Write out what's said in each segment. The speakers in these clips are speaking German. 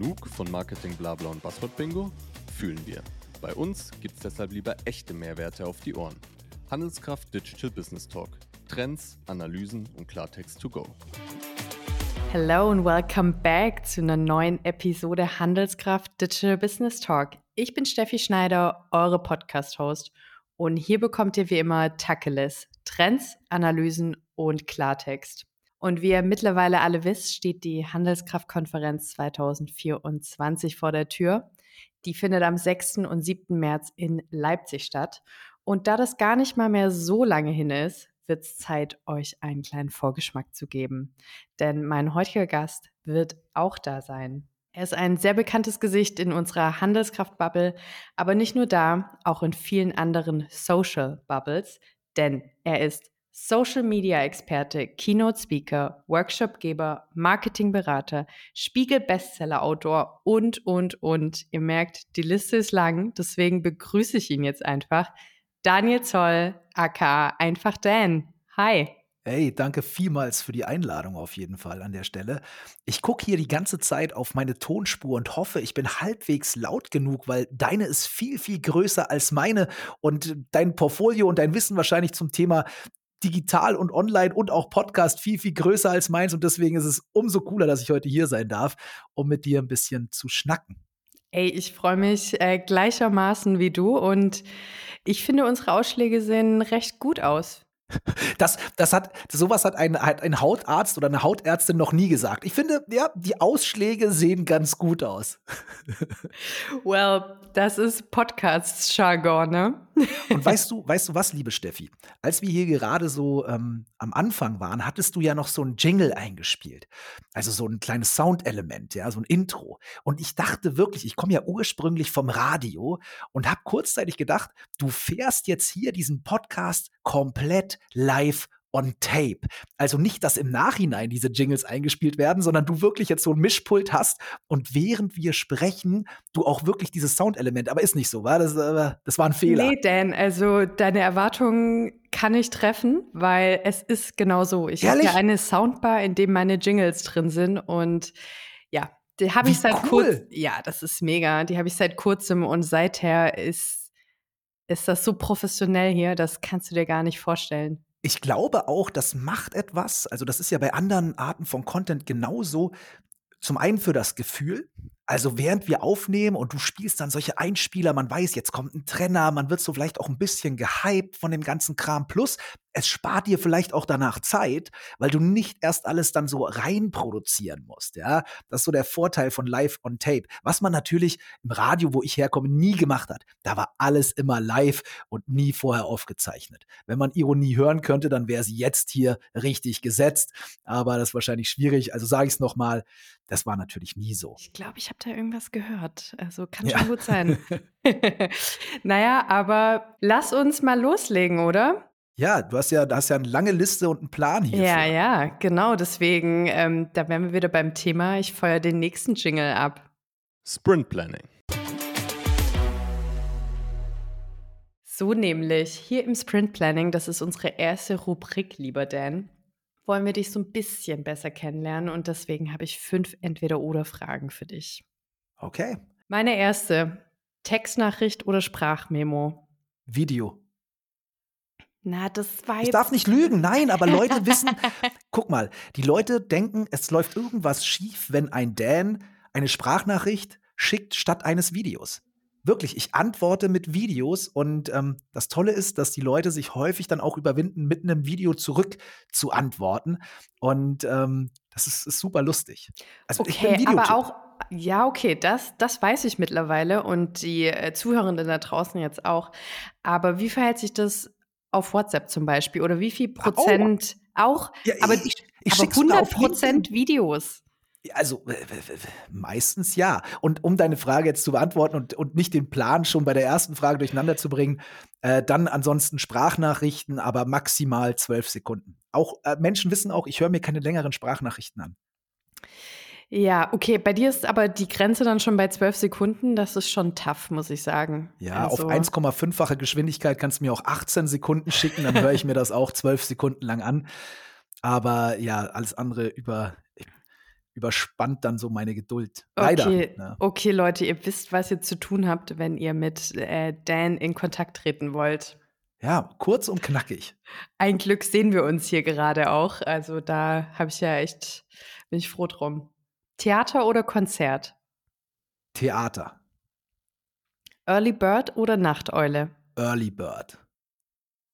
Genug von Marketing Blabla und Buzzword Bingo? Fühlen wir. Bei uns gibt's deshalb lieber echte Mehrwerte auf die Ohren. Handelskraft Digital Business Talk. Trends, Analysen und Klartext to go. Hello and welcome back zu einer neuen Episode Handelskraft Digital Business Talk. Ich bin Steffi Schneider, eure Podcast-Host. Und hier bekommt ihr wie immer Tacheles, Trends, Analysen und Klartext. Und wie ihr mittlerweile alle wisst, steht die Handelskraftkonferenz 2024 vor der Tür. Die findet am 6. und 7. März in Leipzig statt. Und da das gar nicht mal mehr so lange hin ist, wird es Zeit, euch einen kleinen Vorgeschmack zu geben. Denn mein heutiger Gast wird auch da sein. Er ist ein sehr bekanntes Gesicht in unserer Handelskraft-Bubble, aber nicht nur da, auch in vielen anderen Social Bubbles, denn er ist Social Media Experte, Keynote Speaker, Workshopgeber, Marketingberater, Spiegel Bestseller Autor und, und, und. Ihr merkt, die Liste ist lang, deswegen begrüße ich ihn jetzt einfach. Daniel Zoll, aka einfach Dan. Hi. Hey, danke vielmals für die Einladung auf jeden Fall an der Stelle. Ich gucke hier die ganze Zeit auf meine Tonspur und hoffe, ich bin halbwegs laut genug, weil deine ist viel, viel größer als meine und dein Portfolio und dein Wissen wahrscheinlich zum Thema digital und online und auch Podcast viel, viel größer als meins. Und deswegen ist es umso cooler, dass ich heute hier sein darf, um mit dir ein bisschen zu schnacken. Ey, ich freue mich äh, gleichermaßen wie du und ich finde, unsere Ausschläge sehen recht gut aus. Das, das hat, sowas hat ein, hat ein Hautarzt oder eine Hautärztin noch nie gesagt. Ich finde, ja, die Ausschläge sehen ganz gut aus. Well, das ist Podcast-Jargon, ne? Und weißt du, weißt du was, liebe Steffi? Als wir hier gerade so ähm, am Anfang waren, hattest du ja noch so ein Jingle eingespielt. Also so ein kleines Soundelement, ja, so ein Intro. Und ich dachte wirklich, ich komme ja ursprünglich vom Radio und habe kurzzeitig gedacht, du fährst jetzt hier diesen Podcast komplett live on tape. Also nicht, dass im Nachhinein diese Jingles eingespielt werden, sondern du wirklich jetzt so ein Mischpult hast und während wir sprechen, du auch wirklich dieses Soundelement, aber ist nicht so, war das, äh, das war ein Fehler. Nee, Dan, also deine Erwartungen kann ich treffen, weil es ist genau so. Ich habe ja eine Soundbar, in dem meine Jingles drin sind und ja, die habe ich seit cool. kurzem. Ja, das ist mega. Die habe ich seit kurzem und seither ist, ist das so professionell hier, das kannst du dir gar nicht vorstellen ich glaube auch, das macht etwas. Also, das ist ja bei anderen Arten von Content genauso. Zum einen für das Gefühl, also während wir aufnehmen und du spielst dann solche Einspieler, man weiß, jetzt kommt ein Trenner, man wird so vielleicht auch ein bisschen gehypt von dem ganzen Kram. Plus, es spart dir vielleicht auch danach Zeit, weil du nicht erst alles dann so rein produzieren musst. Ja, das ist so der Vorteil von Live on Tape, was man natürlich im Radio, wo ich herkomme, nie gemacht hat. Da war alles immer live und nie vorher aufgezeichnet. Wenn man Ironie hören könnte, dann wäre sie jetzt hier richtig gesetzt. Aber das ist wahrscheinlich schwierig. Also sage ich es nochmal, das war natürlich nie so. Ich glaube, ich habe da irgendwas gehört. Also kann ja. schon gut sein. naja, aber lass uns mal loslegen, oder? Ja, du hast ja, du hast ja eine lange Liste und einen Plan hier. Ja, ja, genau. Deswegen, ähm, da wären wir wieder beim Thema. Ich feuer den nächsten Jingle ab. Sprint Planning. So nämlich, hier im Sprint Planning, das ist unsere erste Rubrik, lieber Dan, wollen wir dich so ein bisschen besser kennenlernen und deswegen habe ich fünf Entweder-Oder-Fragen für dich. Okay. Meine erste, Textnachricht oder Sprachmemo? Video. Na, das war jetzt. Ich darf nicht lügen, nein, aber Leute wissen, guck mal, die Leute denken, es läuft irgendwas schief, wenn ein Dan eine Sprachnachricht schickt statt eines Videos. Wirklich, ich antworte mit Videos und ähm, das Tolle ist, dass die Leute sich häufig dann auch überwinden, mit einem Video zurück zu antworten. Und ähm, das ist, ist, super lustig. Also okay, ich bin Videotyp. aber auch ja, okay, das, das weiß ich mittlerweile und die äh, Zuhörenden da draußen jetzt auch. Aber wie verhält sich das auf WhatsApp zum Beispiel? Oder wie viel Prozent oh. auch? Ja, aber ich, ich aber 100 Prozent Videos. Also meistens ja. Und um deine Frage jetzt zu beantworten und, und nicht den Plan schon bei der ersten Frage durcheinander zu bringen, äh, dann ansonsten Sprachnachrichten, aber maximal zwölf Sekunden. Auch äh, Menschen wissen auch, ich höre mir keine längeren Sprachnachrichten an. Ja, okay, bei dir ist aber die Grenze dann schon bei zwölf Sekunden. Das ist schon tough, muss ich sagen. Ja, also. auf 1,5-fache Geschwindigkeit kannst du mir auch 18 Sekunden schicken, dann höre ich mir das auch zwölf Sekunden lang an. Aber ja, alles andere über, überspannt dann so meine Geduld. Leider. Okay, ne? okay, Leute, ihr wisst, was ihr zu tun habt, wenn ihr mit äh, Dan in Kontakt treten wollt. Ja, kurz und knackig. Ein Glück sehen wir uns hier gerade auch. Also da habe ich ja echt, bin ich froh drum. Theater oder Konzert? Theater. Early Bird oder Nachteule? Early Bird.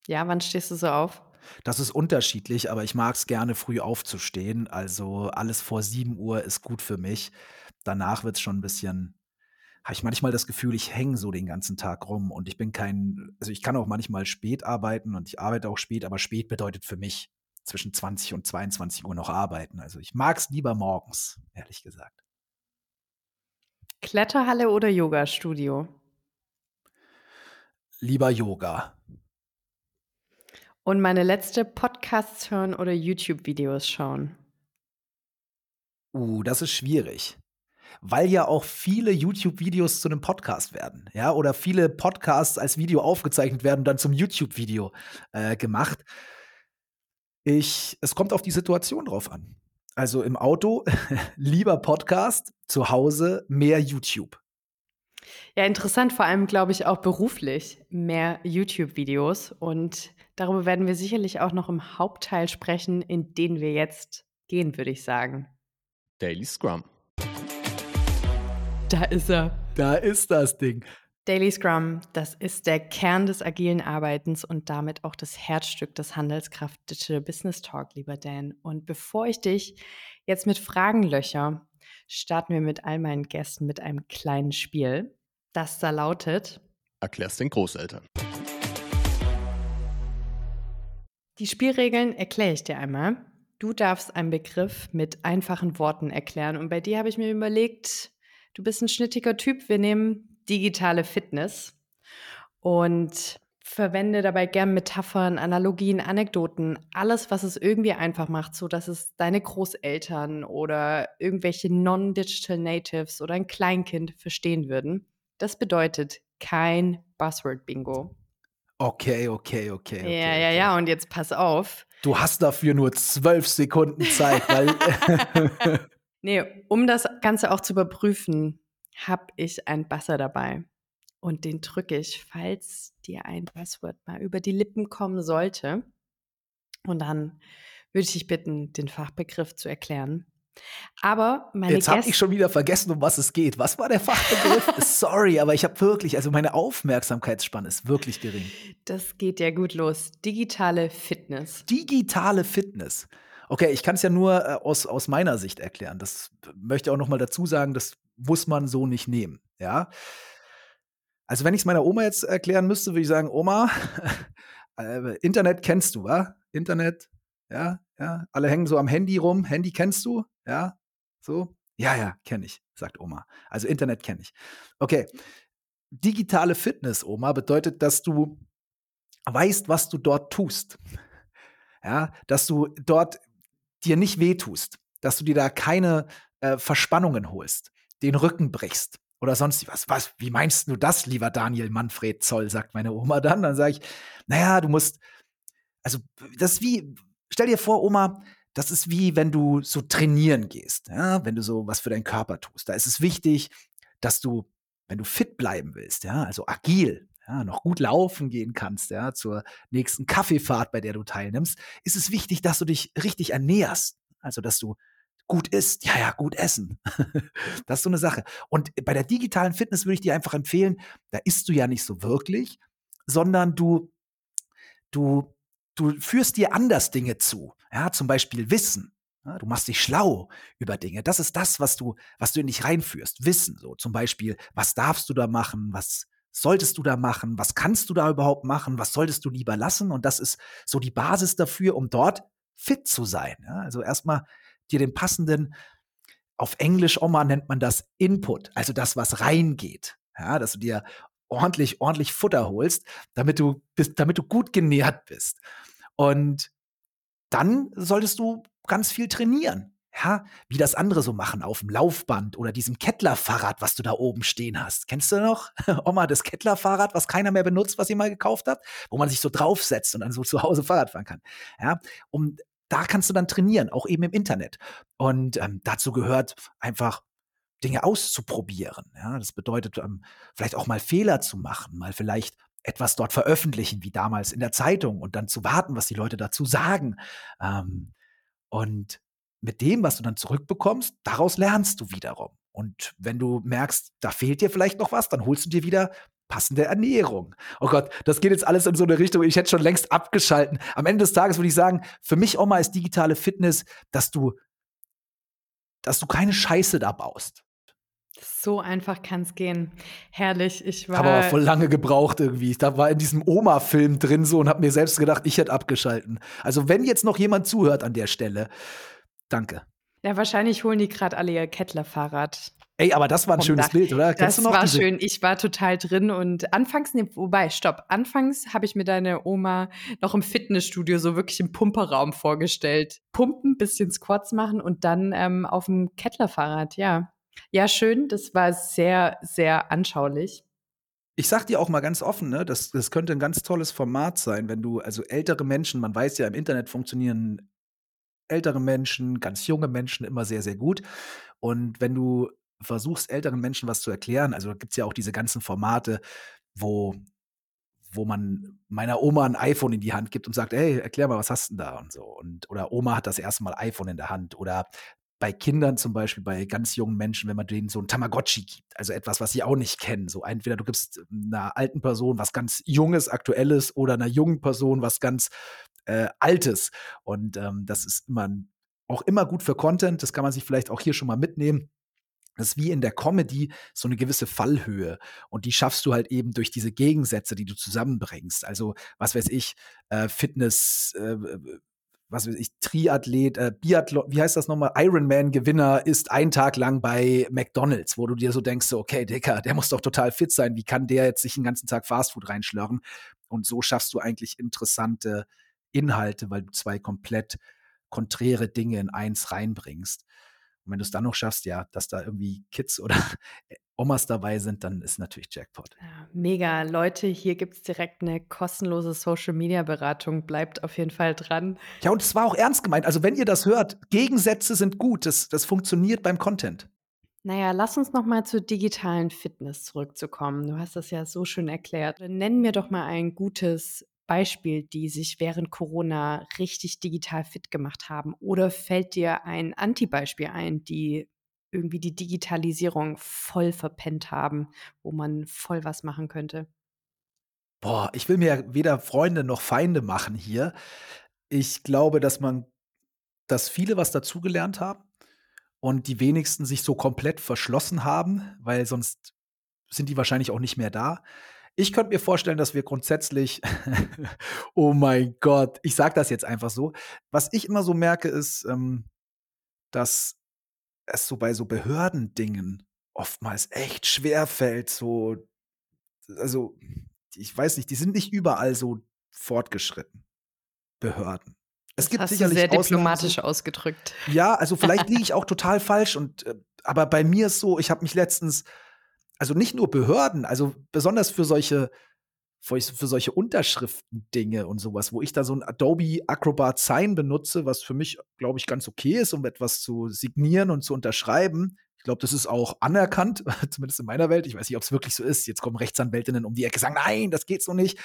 Ja, wann stehst du so auf? Das ist unterschiedlich, aber ich mag es gerne, früh aufzustehen. Also alles vor 7 Uhr ist gut für mich. Danach wird es schon ein bisschen, habe ich manchmal das Gefühl, ich hänge so den ganzen Tag rum und ich bin kein, also ich kann auch manchmal spät arbeiten und ich arbeite auch spät, aber spät bedeutet für mich zwischen 20 und 22 Uhr noch arbeiten. Also ich mag es lieber morgens, ehrlich gesagt. Kletterhalle oder Yoga-Studio? Lieber Yoga. Und meine letzte Podcasts hören oder YouTube-Videos schauen? Uh, das ist schwierig. Weil ja auch viele YouTube-Videos zu einem Podcast werden, ja, oder viele Podcasts als Video aufgezeichnet werden und dann zum YouTube-Video äh, gemacht. Ich, es kommt auf die Situation drauf an. Also im Auto lieber Podcast, zu Hause mehr YouTube. Ja, interessant, vor allem glaube ich auch beruflich mehr YouTube-Videos und darüber werden wir sicherlich auch noch im Hauptteil sprechen, in den wir jetzt gehen, würde ich sagen. Daily Scrum. Da ist er. Da ist das Ding. Daily Scrum, das ist der Kern des agilen Arbeitens und damit auch das Herzstück des Handelskraft Digital Business Talk, lieber Dan. Und bevor ich dich jetzt mit Fragen löcher, starten wir mit all meinen Gästen mit einem kleinen Spiel, das da lautet: Erklär's den Großeltern. Die Spielregeln erkläre ich dir einmal. Du darfst einen Begriff mit einfachen Worten erklären. Und bei dir habe ich mir überlegt, du bist ein schnittiger Typ. Wir nehmen digitale Fitness und verwende dabei gern Metaphern, Analogien, Anekdoten, alles, was es irgendwie einfach macht, so dass es deine Großeltern oder irgendwelche non-digital Natives oder ein Kleinkind verstehen würden. Das bedeutet kein Buzzword-Bingo. Okay, okay, okay. okay ja, ja, okay. ja. Und jetzt pass auf. Du hast dafür nur zwölf Sekunden Zeit, weil. nee, um das Ganze auch zu überprüfen, habe ich einen Buzzer dabei. Und den drücke ich, falls dir ein Passwort mal über die Lippen kommen sollte. Und dann würde ich dich bitten, den Fachbegriff zu erklären. Aber meine Jetzt habe ich schon wieder vergessen, um was es geht. Was war der Fachbegriff? Sorry, aber ich habe wirklich, also meine Aufmerksamkeitsspanne ist wirklich gering. Das geht ja gut los. Digitale Fitness. Digitale Fitness. Okay, ich kann es ja nur äh, aus, aus meiner Sicht erklären. Das möchte ich auch noch mal dazu sagen, das muss man so nicht nehmen. Ja. Also, wenn ich es meiner Oma jetzt erklären müsste, würde ich sagen: Oma, äh, Internet kennst du, wa? Internet, ja, ja. Alle hängen so am Handy rum. Handy kennst du? Ja, so. Ja, ja, kenne ich, sagt Oma. Also, Internet kenne ich. Okay. Digitale Fitness, Oma, bedeutet, dass du weißt, was du dort tust. Ja, dass du dort dir nicht wehtust, dass du dir da keine äh, Verspannungen holst, den Rücken brichst oder sonst was. Was, wie meinst du das, lieber Daniel Manfred Zoll, sagt meine Oma dann. Dann sage ich, naja, du musst, also das ist wie, stell dir vor, Oma, das ist wie, wenn du so trainieren gehst, ja, wenn du so was für deinen Körper tust. Da ist es wichtig, dass du, wenn du fit bleiben willst, ja, also agil, ja, noch gut laufen gehen kannst, ja, zur nächsten Kaffeefahrt, bei der du teilnimmst, ist es wichtig, dass du dich richtig ernährst. Also, dass du gut isst. Ja, ja, gut essen. das ist so eine Sache. Und bei der digitalen Fitness würde ich dir einfach empfehlen, da isst du ja nicht so wirklich, sondern du, du, du führst dir anders Dinge zu. Ja, zum Beispiel Wissen. Ja, du machst dich schlau über Dinge. Das ist das, was du, was du in dich reinführst. Wissen. So zum Beispiel, was darfst du da machen? Was solltest du da machen? Was kannst du da überhaupt machen? Was solltest du lieber lassen? Und das ist so die Basis dafür, um dort fit zu sein. Ja, also erstmal dir den passenden, auf Englisch Oma nennt man das Input, also das, was reingeht. Ja, dass du dir ordentlich, ordentlich Futter holst, damit du, bist, damit du gut genährt bist. Und dann solltest du ganz viel trainieren. Ja, wie das andere so machen auf dem Laufband oder diesem Kettler-Fahrrad, was du da oben stehen hast. Kennst du noch, Oma, das Kettler-Fahrrad, was keiner mehr benutzt, was ihr mal gekauft habt? Wo man sich so draufsetzt und dann so zu Hause Fahrrad fahren kann. Ja, um da kannst du dann trainieren, auch eben im Internet. Und ähm, dazu gehört einfach Dinge auszuprobieren. Ja, das bedeutet ähm, vielleicht auch mal Fehler zu machen, mal vielleicht etwas dort veröffentlichen, wie damals in der Zeitung, und dann zu warten, was die Leute dazu sagen. Ähm, und mit dem, was du dann zurückbekommst, daraus lernst du wiederum. Und wenn du merkst, da fehlt dir vielleicht noch was, dann holst du dir wieder passende Ernährung. Oh Gott, das geht jetzt alles in so eine Richtung. Ich hätte schon längst abgeschalten. Am Ende des Tages würde ich sagen, für mich Oma ist digitale Fitness, dass du, dass du keine Scheiße da baust. So einfach kann es gehen. Herrlich. Ich war. Habe aber voll lange gebraucht irgendwie. Ich war in diesem Oma-Film drin so und habe mir selbst gedacht, ich hätte abgeschalten. Also wenn jetzt noch jemand zuhört an der Stelle, danke. Ja, wahrscheinlich holen die gerade alle ihr Kettler-Fahrrad. Ey, aber das war ein schönes Dach. Bild, oder? Kennst das war diese? schön. Ich war total drin und anfangs, nee, wobei, stopp. Anfangs habe ich mir deine Oma noch im Fitnessstudio so wirklich im Pumperraum vorgestellt. Pumpen, bisschen Squats machen und dann ähm, auf dem Kettlerfahrrad, ja. Ja, schön. Das war sehr, sehr anschaulich. Ich sag dir auch mal ganz offen, ne, das, das könnte ein ganz tolles Format sein, wenn du, also ältere Menschen, man weiß ja, im Internet funktionieren ältere Menschen, ganz junge Menschen immer sehr, sehr gut. Und wenn du versuchst, älteren Menschen was zu erklären, also gibt es ja auch diese ganzen Formate, wo, wo man meiner Oma ein iPhone in die Hand gibt und sagt, hey, erklär mal, was hast du denn da und so. Und, oder Oma hat das erste Mal iPhone in der Hand. Oder bei Kindern zum Beispiel, bei ganz jungen Menschen, wenn man denen so ein Tamagotchi gibt, also etwas, was sie auch nicht kennen. So entweder du gibst einer alten Person was ganz Junges, Aktuelles oder einer jungen Person was ganz äh, Altes. Und ähm, das ist immer auch immer gut für Content. Das kann man sich vielleicht auch hier schon mal mitnehmen. Das ist wie in der Comedy so eine gewisse Fallhöhe. Und die schaffst du halt eben durch diese Gegensätze, die du zusammenbringst. Also, was weiß ich, äh, Fitness, äh, was weiß ich, Triathlet, äh, Biathlon, wie heißt das nochmal? Ironman-Gewinner ist ein Tag lang bei McDonalds, wo du dir so denkst, okay, Dicker, der muss doch total fit sein. Wie kann der jetzt sich den ganzen Tag Fastfood reinschlörren? Und so schaffst du eigentlich interessante Inhalte, weil du zwei komplett konträre Dinge in eins reinbringst. Und wenn du es dann noch schaffst, ja, dass da irgendwie Kids oder Omas dabei sind, dann ist natürlich Jackpot. Ja, mega. Leute, hier gibt es direkt eine kostenlose Social-Media-Beratung. Bleibt auf jeden Fall dran. Ja, und es war auch ernst gemeint. Also, wenn ihr das hört, Gegensätze sind gut. Das, das funktioniert beim Content. Naja, lass uns noch mal zur digitalen Fitness zurückzukommen. Du hast das ja so schön erklärt. Nenn mir doch mal ein gutes Beispiel, die sich während Corona richtig digital fit gemacht haben? Oder fällt dir ein Antibeispiel ein, die irgendwie die Digitalisierung voll verpennt haben, wo man voll was machen könnte? Boah, ich will mir weder Freunde noch Feinde machen hier. Ich glaube, dass man, dass viele was dazugelernt haben und die wenigsten sich so komplett verschlossen haben, weil sonst sind die wahrscheinlich auch nicht mehr da. Ich könnte mir vorstellen, dass wir grundsätzlich, oh mein Gott, ich sage das jetzt einfach so. Was ich immer so merke, ist, ähm, dass es so bei so Behördendingen oftmals echt schwer fällt, so, also, ich weiß nicht, die sind nicht überall so fortgeschritten. Behörden. Es das gibt hast sicherlich du sehr diplomatisch ausgedrückt. Ja, also vielleicht liege ich auch total falsch und äh, aber bei mir ist so, ich habe mich letztens also nicht nur Behörden, also besonders für solche für, solche Unterschriften-Dinge und sowas, wo ich da so ein Adobe Acrobat Sign benutze, was für mich, glaube ich, ganz okay ist, um etwas zu signieren und zu unterschreiben. Ich glaube, das ist auch anerkannt, zumindest in meiner Welt. Ich weiß nicht, ob es wirklich so ist. Jetzt kommen Rechtsanwältinnen um die Ecke, sagen, nein, das geht so nicht.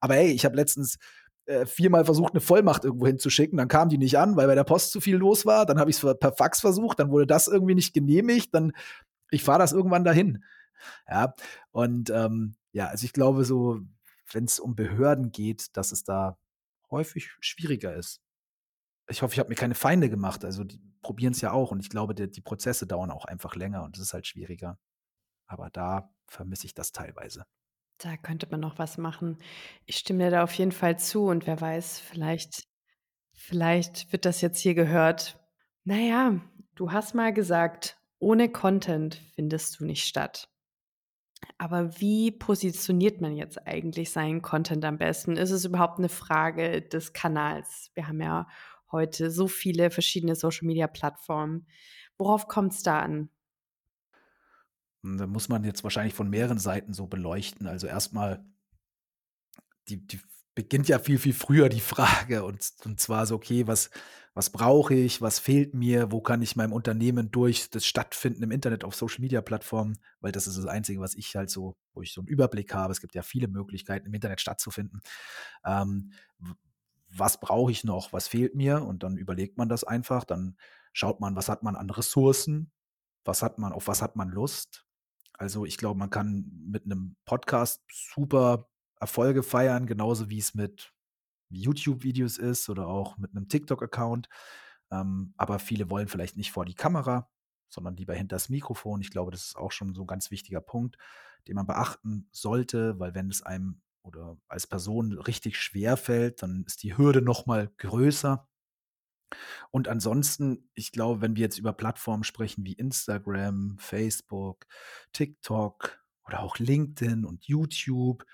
Aber hey, ich habe letztens äh, viermal versucht, eine Vollmacht irgendwo hinzuschicken. Dann kam die nicht an, weil bei der Post zu viel los war. Dann habe ich es per Fax versucht. Dann wurde das irgendwie nicht genehmigt. Dann, ich fahre das irgendwann dahin. Ja, und ähm, ja, also ich glaube so, wenn es um Behörden geht, dass es da häufig schwieriger ist. Ich hoffe, ich habe mir keine Feinde gemacht. Also die probieren es ja auch und ich glaube, die, die Prozesse dauern auch einfach länger und es ist halt schwieriger. Aber da vermisse ich das teilweise. Da könnte man noch was machen. Ich stimme dir da auf jeden Fall zu und wer weiß, vielleicht, vielleicht wird das jetzt hier gehört. Naja, du hast mal gesagt, ohne Content findest du nicht statt. Aber wie positioniert man jetzt eigentlich seinen Content am besten? Ist es überhaupt eine Frage des Kanals? Wir haben ja heute so viele verschiedene Social-Media-Plattformen. Worauf kommt es da an? Hm, da muss man jetzt wahrscheinlich von mehreren Seiten so beleuchten. Also erstmal die, die beginnt ja viel, viel früher die Frage. Und, und zwar so, okay, was, was brauche ich, was fehlt mir, wo kann ich meinem Unternehmen durch das Stattfinden im Internet auf Social Media Plattformen, weil das ist das Einzige, was ich halt so, wo ich so einen Überblick habe. Es gibt ja viele Möglichkeiten, im Internet stattzufinden. Ähm, was brauche ich noch, was fehlt mir? Und dann überlegt man das einfach, dann schaut man, was hat man an Ressourcen, was hat man, auf was hat man Lust. Also ich glaube, man kann mit einem Podcast super Erfolge feiern, genauso wie es mit YouTube-Videos ist oder auch mit einem TikTok-Account. Ähm, aber viele wollen vielleicht nicht vor die Kamera, sondern lieber hinter das Mikrofon. Ich glaube, das ist auch schon so ein ganz wichtiger Punkt, den man beachten sollte, weil wenn es einem oder als Person richtig schwer fällt, dann ist die Hürde noch mal größer. Und ansonsten, ich glaube, wenn wir jetzt über Plattformen sprechen wie Instagram, Facebook, TikTok oder auch LinkedIn und YouTube,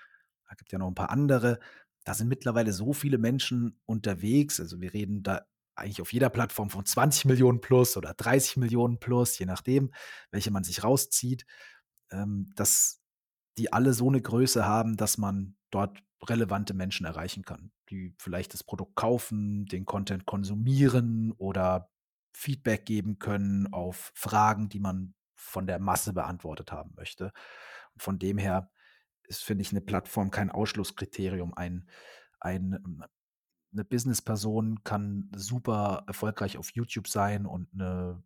da gibt ja noch ein paar andere, da sind mittlerweile so viele Menschen unterwegs. Also wir reden da eigentlich auf jeder Plattform von 20 Millionen plus oder 30 Millionen plus, je nachdem, welche man sich rauszieht, ähm, dass die alle so eine Größe haben, dass man dort relevante Menschen erreichen kann, die vielleicht das Produkt kaufen, den Content konsumieren oder Feedback geben können auf Fragen, die man von der Masse beantwortet haben möchte. Und von dem her ist, finde ich, eine Plattform kein Ausschlusskriterium. Ein, ein, ähm, eine Businessperson kann super erfolgreich auf YouTube sein und eine,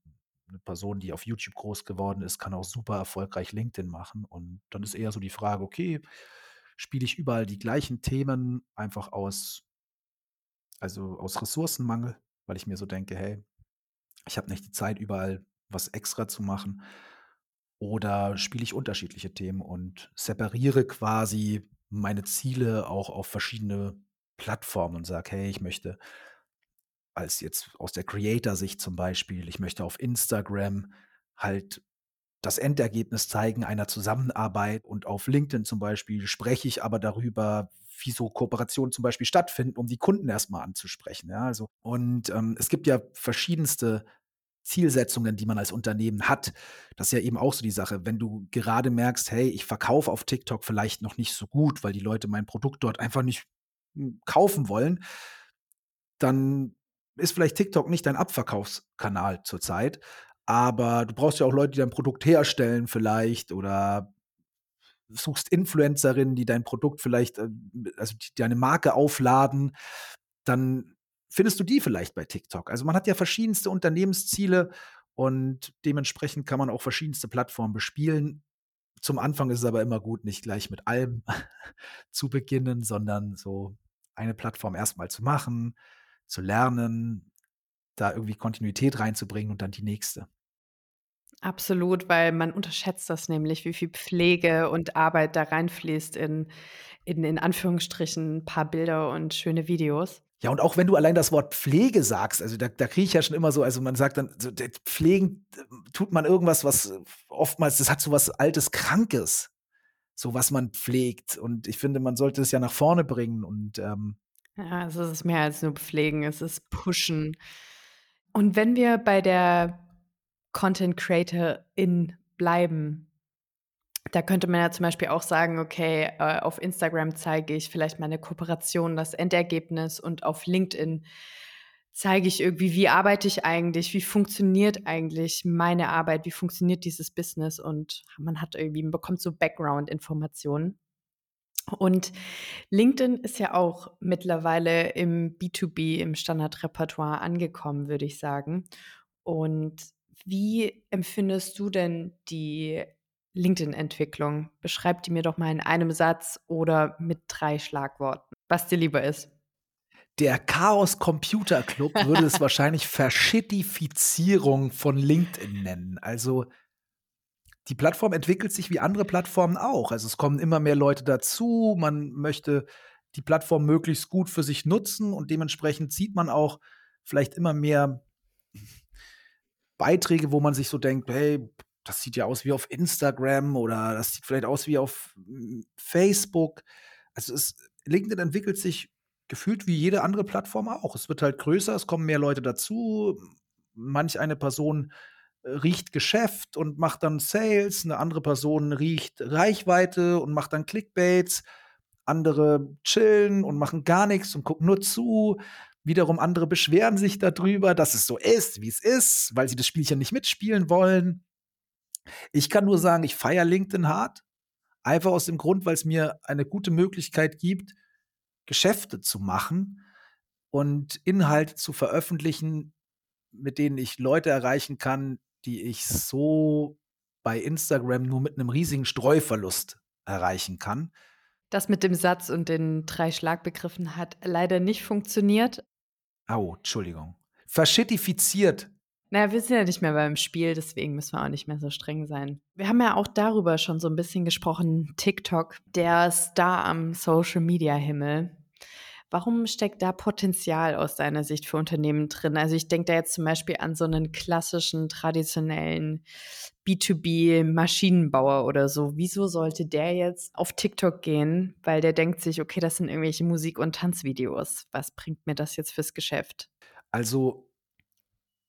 eine Person, die auf YouTube groß geworden ist, kann auch super erfolgreich LinkedIn machen. Und dann ist eher so die Frage, okay, spiele ich überall die gleichen Themen einfach aus, also aus Ressourcenmangel, weil ich mir so denke, hey, ich habe nicht die Zeit, überall was extra zu machen. Oder spiele ich unterschiedliche Themen und separiere quasi meine Ziele auch auf verschiedene Plattformen und sage, hey, ich möchte als jetzt aus der Creator-Sicht zum Beispiel, ich möchte auf Instagram halt das Endergebnis zeigen einer Zusammenarbeit und auf LinkedIn zum Beispiel spreche ich aber darüber, wie so Kooperationen zum Beispiel stattfinden, um die Kunden erstmal anzusprechen. Ja, also, und ähm, es gibt ja verschiedenste Zielsetzungen, die man als Unternehmen hat. Das ist ja eben auch so die Sache. Wenn du gerade merkst, hey, ich verkaufe auf TikTok vielleicht noch nicht so gut, weil die Leute mein Produkt dort einfach nicht hm, kaufen wollen, dann ist vielleicht TikTok nicht dein Abverkaufskanal zurzeit. Aber du brauchst ja auch Leute, die dein Produkt herstellen, vielleicht, oder suchst Influencerinnen, die dein Produkt vielleicht, äh, also die deine Marke aufladen, dann findest du die vielleicht bei TikTok. Also man hat ja verschiedenste Unternehmensziele und dementsprechend kann man auch verschiedenste Plattformen bespielen. Zum Anfang ist es aber immer gut, nicht gleich mit allem zu beginnen, sondern so eine Plattform erstmal zu machen, zu lernen, da irgendwie Kontinuität reinzubringen und dann die nächste. Absolut, weil man unterschätzt das nämlich, wie viel Pflege und Arbeit da reinfließt in, in, in Anführungsstrichen, ein paar Bilder und schöne Videos. Ja, und auch wenn du allein das Wort Pflege sagst, also da, da kriege ich ja schon immer so, also man sagt dann, so, Pflegen tut man irgendwas, was oftmals, das hat so was Altes, Krankes, so was man pflegt. Und ich finde, man sollte es ja nach vorne bringen und ähm, ja, also es ist mehr als nur pflegen, es ist pushen. Und wenn wir bei der Content Creator in bleiben, da könnte man ja zum Beispiel auch sagen, okay, äh, auf Instagram zeige ich vielleicht meine Kooperation, das Endergebnis und auf LinkedIn zeige ich irgendwie, wie arbeite ich eigentlich, wie funktioniert eigentlich meine Arbeit, wie funktioniert dieses Business und man hat irgendwie, man bekommt so Background-Informationen. Und LinkedIn ist ja auch mittlerweile im B2B, im Standardrepertoire angekommen, würde ich sagen. Und wie empfindest du denn die LinkedIn-Entwicklung? Beschreib die mir doch mal in einem Satz oder mit drei Schlagworten, was dir lieber ist. Der Chaos Computer Club würde es wahrscheinlich Verschittifizierung von LinkedIn nennen. Also die Plattform entwickelt sich wie andere Plattformen auch. Also es kommen immer mehr Leute dazu. Man möchte die Plattform möglichst gut für sich nutzen und dementsprechend sieht man auch vielleicht immer mehr Beiträge, wo man sich so denkt, hey, das sieht ja aus wie auf Instagram oder das sieht vielleicht aus wie auf hm, Facebook. Also es, LinkedIn entwickelt sich gefühlt wie jede andere Plattform auch. Es wird halt größer, es kommen mehr Leute dazu. Manch eine Person äh, riecht Geschäft und macht dann Sales, eine andere Person riecht Reichweite und macht dann Clickbaits. andere chillen und machen gar nichts und gucken nur zu. Wiederum andere beschweren sich darüber, dass es so ist, wie es ist, weil sie das Spielchen nicht mitspielen wollen. Ich kann nur sagen, ich feiere LinkedIn hart. Einfach aus dem Grund, weil es mir eine gute Möglichkeit gibt, Geschäfte zu machen und Inhalte zu veröffentlichen, mit denen ich Leute erreichen kann, die ich so bei Instagram nur mit einem riesigen Streuverlust erreichen kann. Das mit dem Satz und den drei Schlagbegriffen hat leider nicht funktioniert. Au, Entschuldigung. Verschittifiziert. Naja, wir sind ja nicht mehr beim Spiel, deswegen müssen wir auch nicht mehr so streng sein. Wir haben ja auch darüber schon so ein bisschen gesprochen, TikTok, der Star am Social-Media-Himmel. Warum steckt da Potenzial aus deiner Sicht für Unternehmen drin? Also ich denke da jetzt zum Beispiel an so einen klassischen, traditionellen B2B-Maschinenbauer oder so. Wieso sollte der jetzt auf TikTok gehen? Weil der denkt sich, okay, das sind irgendwelche Musik- und Tanzvideos. Was bringt mir das jetzt fürs Geschäft? Also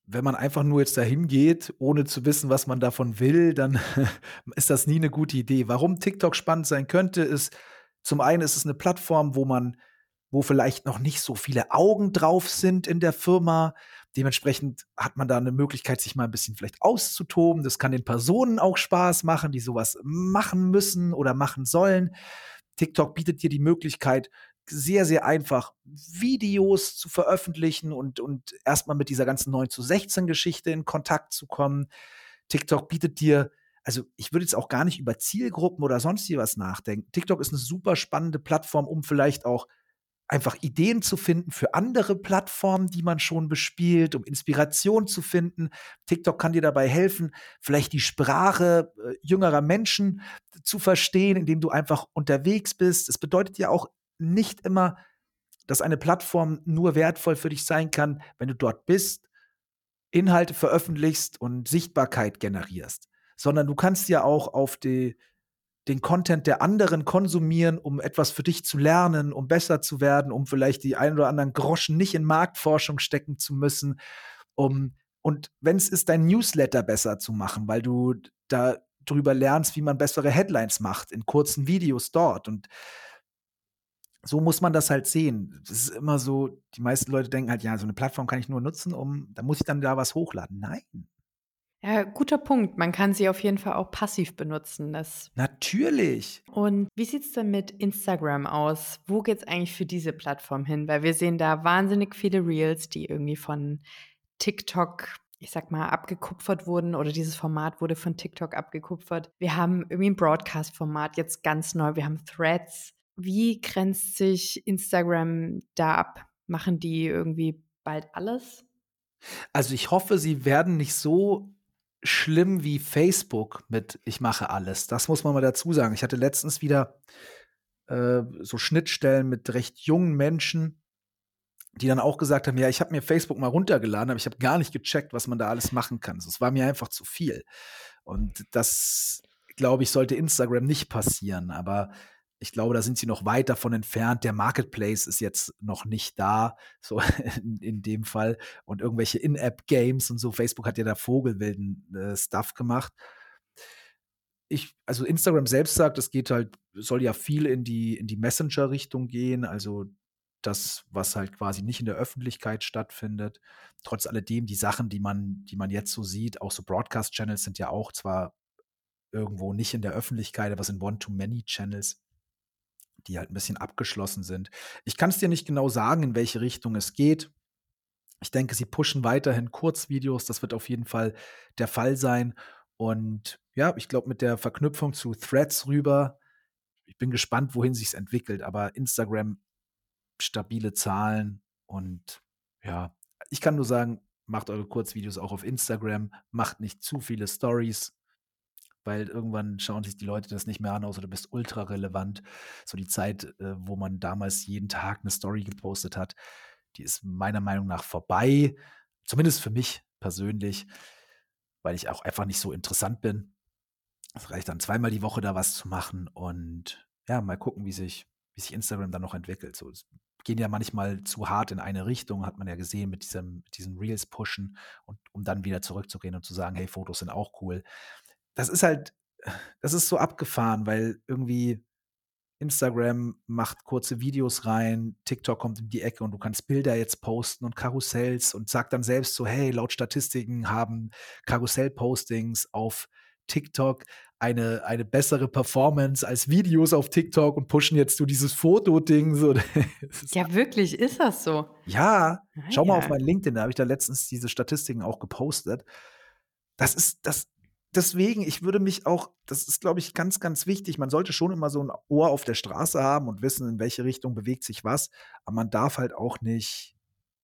wenn man einfach nur jetzt dahin geht, ohne zu wissen, was man davon will, dann ist das nie eine gute Idee. Warum TikTok spannend sein könnte, ist zum einen ist es eine Plattform, wo man wo vielleicht noch nicht so viele Augen drauf sind in der Firma. Dementsprechend hat man da eine Möglichkeit, sich mal ein bisschen vielleicht auszutoben. Das kann den Personen auch Spaß machen, die sowas machen müssen oder machen sollen. TikTok bietet dir die Möglichkeit, sehr, sehr einfach Videos zu veröffentlichen und, und erstmal mit dieser ganzen 9 zu 16 Geschichte in Kontakt zu kommen. TikTok bietet dir, also ich würde jetzt auch gar nicht über Zielgruppen oder sonst was nachdenken. TikTok ist eine super spannende Plattform, um vielleicht auch einfach Ideen zu finden für andere Plattformen, die man schon bespielt, um Inspiration zu finden. TikTok kann dir dabei helfen, vielleicht die Sprache äh, jüngerer Menschen zu verstehen, indem du einfach unterwegs bist. Es bedeutet ja auch nicht immer, dass eine Plattform nur wertvoll für dich sein kann, wenn du dort bist, Inhalte veröffentlichst und Sichtbarkeit generierst, sondern du kannst ja auch auf die den Content der anderen konsumieren, um etwas für dich zu lernen, um besser zu werden, um vielleicht die ein oder anderen Groschen nicht in Marktforschung stecken zu müssen, um und wenn es ist, dein Newsletter besser zu machen, weil du da drüber lernst, wie man bessere Headlines macht in kurzen Videos dort und so muss man das halt sehen. Das ist immer so, die meisten Leute denken halt, ja, so eine Plattform kann ich nur nutzen, um, da muss ich dann da was hochladen. Nein, ja, guter Punkt. Man kann sie auf jeden Fall auch passiv benutzen. Das Natürlich. Und wie sieht es denn mit Instagram aus? Wo geht es eigentlich für diese Plattform hin? Weil wir sehen da wahnsinnig viele Reels, die irgendwie von TikTok, ich sag mal, abgekupfert wurden oder dieses Format wurde von TikTok abgekupfert. Wir haben irgendwie ein Broadcast-Format jetzt ganz neu. Wir haben Threads. Wie grenzt sich Instagram da ab? Machen die irgendwie bald alles? Also ich hoffe, sie werden nicht so schlimm wie Facebook mit Ich mache alles. Das muss man mal dazu sagen. Ich hatte letztens wieder äh, so Schnittstellen mit recht jungen Menschen, die dann auch gesagt haben, ja, ich habe mir Facebook mal runtergeladen, aber ich habe gar nicht gecheckt, was man da alles machen kann. Es war mir einfach zu viel. Und das, glaube ich, sollte Instagram nicht passieren. Aber ich glaube, da sind sie noch weit davon entfernt. Der Marketplace ist jetzt noch nicht da, so in, in dem Fall. Und irgendwelche In-App-Games und so. Facebook hat ja da vogelwilden äh, Stuff gemacht. Ich, also Instagram selbst sagt, es geht halt, soll ja viel in die, in die Messenger-Richtung gehen, also das, was halt quasi nicht in der Öffentlichkeit stattfindet. Trotz alledem, die Sachen, die man, die man jetzt so sieht, auch so Broadcast-Channels sind ja auch zwar irgendwo nicht in der Öffentlichkeit, aber sind One-to-Many-Channels die halt ein bisschen abgeschlossen sind. Ich kann es dir nicht genau sagen, in welche Richtung es geht. Ich denke, sie pushen weiterhin Kurzvideos. Das wird auf jeden Fall der Fall sein. Und ja, ich glaube, mit der Verknüpfung zu Threads rüber, ich bin gespannt, wohin sich es entwickelt. Aber Instagram, stabile Zahlen und ja, ich kann nur sagen, macht eure Kurzvideos auch auf Instagram, macht nicht zu viele Stories, weil irgendwann schauen sich die Leute das nicht mehr an, außer du bist ultra relevant. So die Zeit, äh, wo man damals jeden Tag eine Story gepostet hat, die ist meiner Meinung nach vorbei. Zumindest für mich persönlich, weil ich auch einfach nicht so interessant bin. Es reicht dann zweimal die Woche da was zu machen und ja, mal gucken, wie sich, wie sich Instagram dann noch entwickelt. So, gehen ja manchmal zu hart in eine Richtung, hat man ja gesehen mit diesem, mit diesen Reels pushen und um dann wieder zurückzugehen und zu sagen, hey, Fotos sind auch cool das ist halt, das ist so abgefahren, weil irgendwie Instagram macht kurze Videos rein, TikTok kommt in die Ecke und du kannst Bilder jetzt posten und Karussells und sag dann selbst so, hey, laut Statistiken haben Karussell-Postings auf TikTok eine, eine bessere Performance als Videos auf TikTok und pushen jetzt so dieses Foto-Ding. So. ja, wirklich, ist das so? Ja, ah, schau mal auf mein LinkedIn, da habe ich da letztens diese Statistiken auch gepostet. Das ist, das, deswegen, ich würde mich auch, das ist, glaube ich, ganz, ganz wichtig. Man sollte schon immer so ein Ohr auf der Straße haben und wissen, in welche Richtung bewegt sich was. Aber man darf halt auch nicht,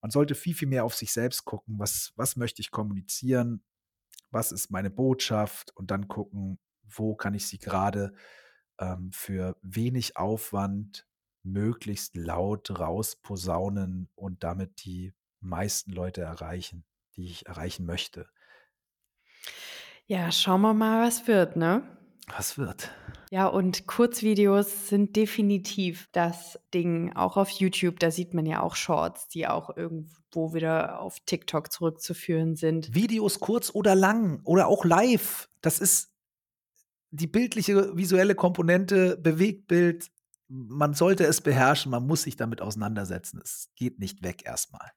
man sollte viel, viel mehr auf sich selbst gucken. Was, was möchte ich kommunizieren? Was ist meine Botschaft? Und dann gucken, wo kann ich sie gerade ähm, für wenig Aufwand möglichst laut rausposaunen und damit die meisten Leute erreichen, die ich erreichen möchte. Ja, schauen wir mal, was wird, ne? Was wird? Ja, und Kurzvideos sind definitiv das Ding, auch auf YouTube. Da sieht man ja auch Shorts, die auch irgendwo wieder auf TikTok zurückzuführen sind. Videos kurz oder lang oder auch live. Das ist die bildliche, visuelle Komponente, Bewegtbild. Man sollte es beherrschen, man muss sich damit auseinandersetzen. Es geht nicht weg erstmal.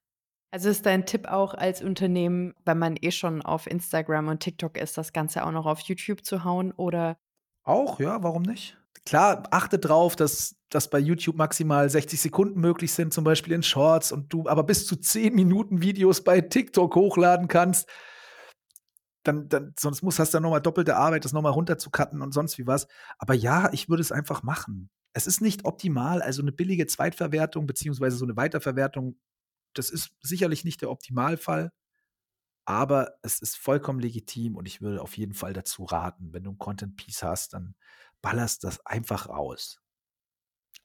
Also ist dein Tipp auch als Unternehmen, wenn man eh schon auf Instagram und TikTok ist, das Ganze auch noch auf YouTube zu hauen oder? Auch, ja, warum nicht? Klar, achte drauf, dass, dass bei YouTube maximal 60 Sekunden möglich sind, zum Beispiel in Shorts und du aber bis zu 10 Minuten Videos bei TikTok hochladen kannst. Dann, dann, sonst muss hast du dann nochmal doppelte Arbeit, das nochmal runterzucutten und sonst wie was. Aber ja, ich würde es einfach machen. Es ist nicht optimal, also eine billige Zweitverwertung beziehungsweise so eine Weiterverwertung das ist sicherlich nicht der Optimalfall, aber es ist vollkommen legitim und ich würde auf jeden Fall dazu raten, wenn du ein Content Piece hast, dann ballerst das einfach raus.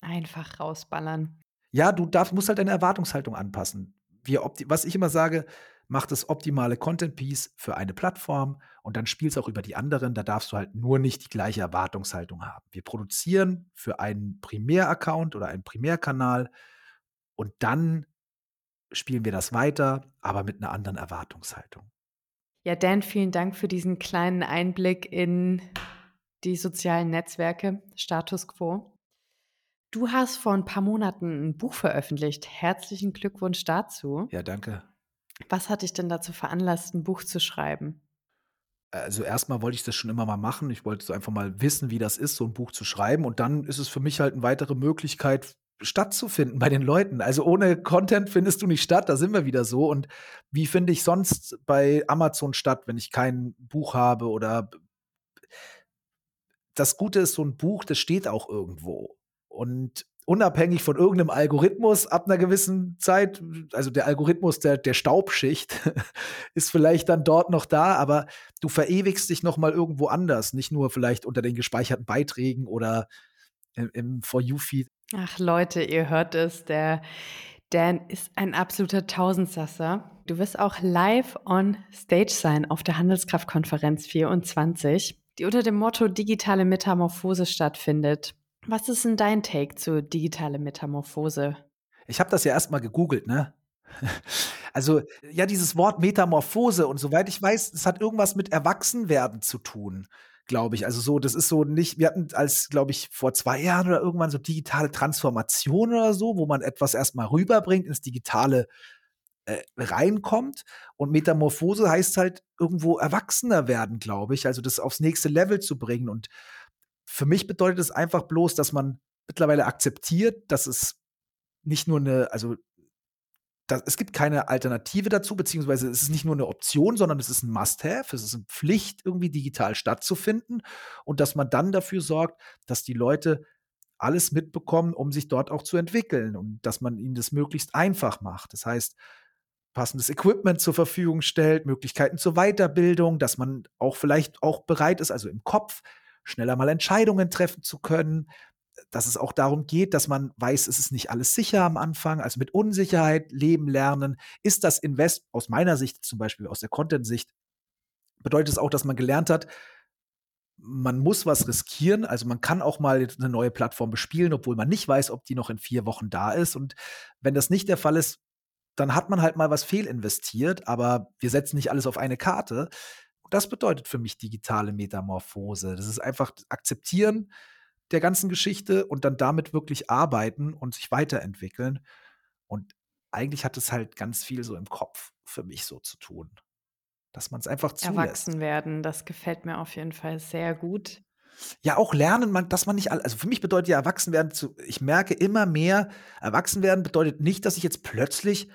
Einfach rausballern. Ja, du darfst, musst halt deine Erwartungshaltung anpassen. Wir was ich immer sage, mach das optimale Content Piece für eine Plattform und dann spielst auch über die anderen. Da darfst du halt nur nicht die gleiche Erwartungshaltung haben. Wir produzieren für einen Primär-Account oder einen Primärkanal und dann spielen wir das weiter, aber mit einer anderen Erwartungshaltung. Ja, Dan, vielen Dank für diesen kleinen Einblick in die sozialen Netzwerke, Status quo. Du hast vor ein paar Monaten ein Buch veröffentlicht. Herzlichen Glückwunsch dazu. Ja, danke. Was hat dich denn dazu veranlasst, ein Buch zu schreiben? Also erstmal wollte ich das schon immer mal machen. Ich wollte so einfach mal wissen, wie das ist, so ein Buch zu schreiben. Und dann ist es für mich halt eine weitere Möglichkeit, stattzufinden bei den Leuten. Also ohne Content findest du nicht statt, da sind wir wieder so. Und wie finde ich sonst bei Amazon statt, wenn ich kein Buch habe oder das Gute ist, so ein Buch, das steht auch irgendwo. Und unabhängig von irgendeinem Algorithmus ab einer gewissen Zeit, also der Algorithmus der, der Staubschicht ist vielleicht dann dort noch da, aber du verewigst dich noch mal irgendwo anders, nicht nur vielleicht unter den gespeicherten Beiträgen oder im, im For You-Feed Ach Leute, ihr hört es, der Dan ist ein absoluter Tausendsasser. Du wirst auch live on stage sein auf der Handelskraftkonferenz 24, die unter dem Motto digitale Metamorphose stattfindet. Was ist denn dein Take zu digitale Metamorphose? Ich habe das ja erstmal gegoogelt, ne? Also, ja, dieses Wort Metamorphose und soweit ich weiß, es hat irgendwas mit Erwachsenwerden zu tun glaube ich. Also so, das ist so nicht, wir hatten als, glaube ich, vor zwei Jahren oder irgendwann so digitale Transformation oder so, wo man etwas erstmal rüberbringt, ins Digitale äh, reinkommt. Und Metamorphose heißt halt irgendwo erwachsener werden, glaube ich. Also das aufs nächste Level zu bringen. Und für mich bedeutet es einfach bloß, dass man mittlerweile akzeptiert, dass es nicht nur eine, also das, es gibt keine Alternative dazu, beziehungsweise es ist nicht nur eine Option, sondern es ist ein Must-Have, es ist eine Pflicht, irgendwie digital stattzufinden und dass man dann dafür sorgt, dass die Leute alles mitbekommen, um sich dort auch zu entwickeln und dass man ihnen das möglichst einfach macht. Das heißt, passendes Equipment zur Verfügung stellt, Möglichkeiten zur Weiterbildung, dass man auch vielleicht auch bereit ist, also im Kopf schneller mal Entscheidungen treffen zu können, dass es auch darum geht, dass man weiß, es ist nicht alles sicher am Anfang, also mit Unsicherheit leben lernen. Ist das Invest aus meiner Sicht, zum Beispiel aus der Content-Sicht, bedeutet es auch, dass man gelernt hat, man muss was riskieren. Also man kann auch mal eine neue Plattform bespielen, obwohl man nicht weiß, ob die noch in vier Wochen da ist. Und wenn das nicht der Fall ist, dann hat man halt mal was fehlinvestiert, aber wir setzen nicht alles auf eine Karte. Und das bedeutet für mich digitale Metamorphose. Das ist einfach akzeptieren, der ganzen Geschichte und dann damit wirklich arbeiten und sich weiterentwickeln. Und eigentlich hat es halt ganz viel so im Kopf für mich so zu tun. Dass man es einfach zulässt. Erwachsen werden, das gefällt mir auf jeden Fall sehr gut. Ja, auch lernen, man, dass man nicht, also für mich bedeutet ja erwachsen werden, zu, ich merke immer mehr, erwachsen werden bedeutet nicht, dass ich jetzt plötzlich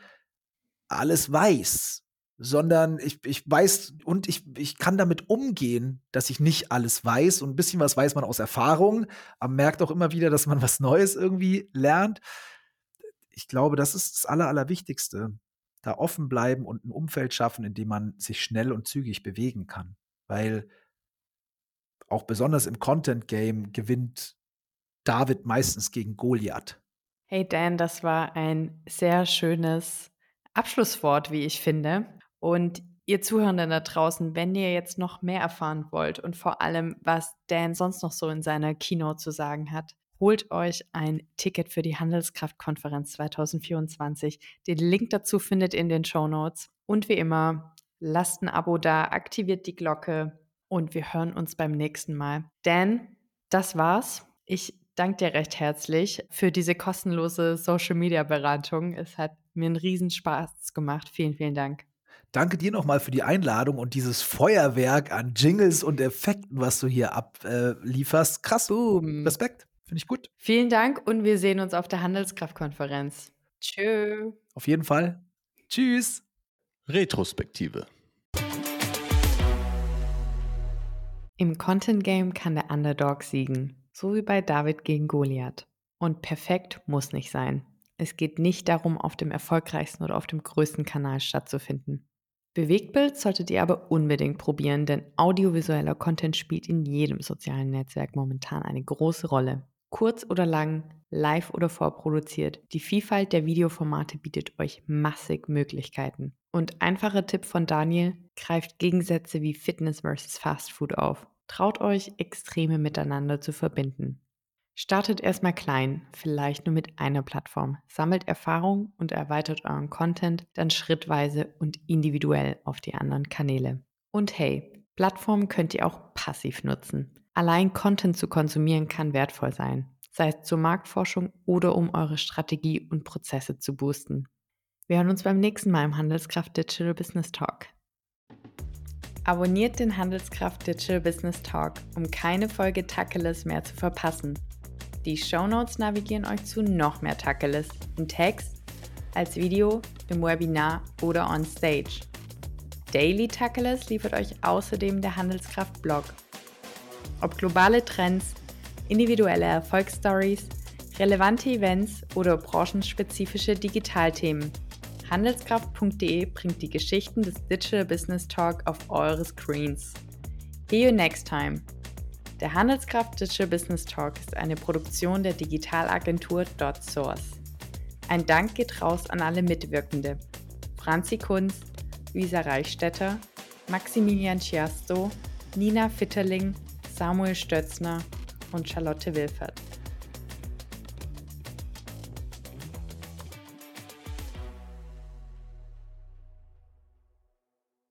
alles weiß, sondern ich, ich weiß und ich, ich kann damit umgehen, dass ich nicht alles weiß und ein bisschen was weiß man aus Erfahrung, aber merkt auch immer wieder, dass man was Neues irgendwie lernt. Ich glaube, das ist das Aller, Allerwichtigste. Da offen bleiben und ein Umfeld schaffen, in dem man sich schnell und zügig bewegen kann. Weil auch besonders im Content-Game gewinnt David meistens gegen Goliath. Hey Dan, das war ein sehr schönes Abschlusswort, wie ich finde. Und ihr Zuhörenden da draußen, wenn ihr jetzt noch mehr erfahren wollt und vor allem, was Dan sonst noch so in seiner Keynote zu sagen hat, holt euch ein Ticket für die Handelskraftkonferenz 2024. Den Link dazu findet ihr in den Show Notes. Und wie immer, lasst ein Abo da, aktiviert die Glocke und wir hören uns beim nächsten Mal. Dan, das war's. Ich danke dir recht herzlich für diese kostenlose Social Media Beratung. Es hat mir einen Riesenspaß gemacht. Vielen, vielen Dank. Danke dir nochmal für die Einladung und dieses Feuerwerk an Jingles und Effekten, was du hier ablieferst. Krass. Boom. Respekt. Finde ich gut. Vielen Dank und wir sehen uns auf der Handelskraftkonferenz. Tschö. Auf jeden Fall. Tschüss. Retrospektive. Im Content Game kann der Underdog siegen, so wie bei David gegen Goliath. Und perfekt muss nicht sein. Es geht nicht darum, auf dem erfolgreichsten oder auf dem größten Kanal stattzufinden. Bewegtbild solltet ihr aber unbedingt probieren, denn audiovisueller Content spielt in jedem sozialen Netzwerk momentan eine große Rolle. Kurz oder lang, live oder vorproduziert, die Vielfalt der Videoformate bietet euch massig Möglichkeiten. Und einfacher Tipp von Daniel, greift Gegensätze wie Fitness versus Fast Food auf. Traut euch, Extreme miteinander zu verbinden. Startet erstmal klein, vielleicht nur mit einer Plattform, sammelt Erfahrung und erweitert euren Content dann schrittweise und individuell auf die anderen Kanäle. Und hey, Plattformen könnt ihr auch passiv nutzen. Allein Content zu konsumieren kann wertvoll sein, sei es zur Marktforschung oder um eure Strategie und Prozesse zu boosten. Wir hören uns beim nächsten Mal im Handelskraft Digital Business Talk. Abonniert den Handelskraft Digital Business Talk, um keine Folge Tacheles mehr zu verpassen. Die Shownotes navigieren euch zu noch mehr Tacheles im Text, als Video, im Webinar oder on Stage. Daily Tacheles liefert euch außerdem der Handelskraft Blog. Ob globale Trends, individuelle Erfolgsstories, relevante Events oder branchenspezifische Digitalthemen – Handelskraft.de bringt die Geschichten des Digital Business Talk auf eure Screens. See you next time. Der Handelskraft Digital Business Talk ist eine Produktion der Digitalagentur .source. Ein Dank geht raus an alle Mitwirkende. Franzi Kunz, Luisa Reichstetter, Maximilian Chiasto, Nina Fitterling, Samuel Stötzner und Charlotte Wilfert.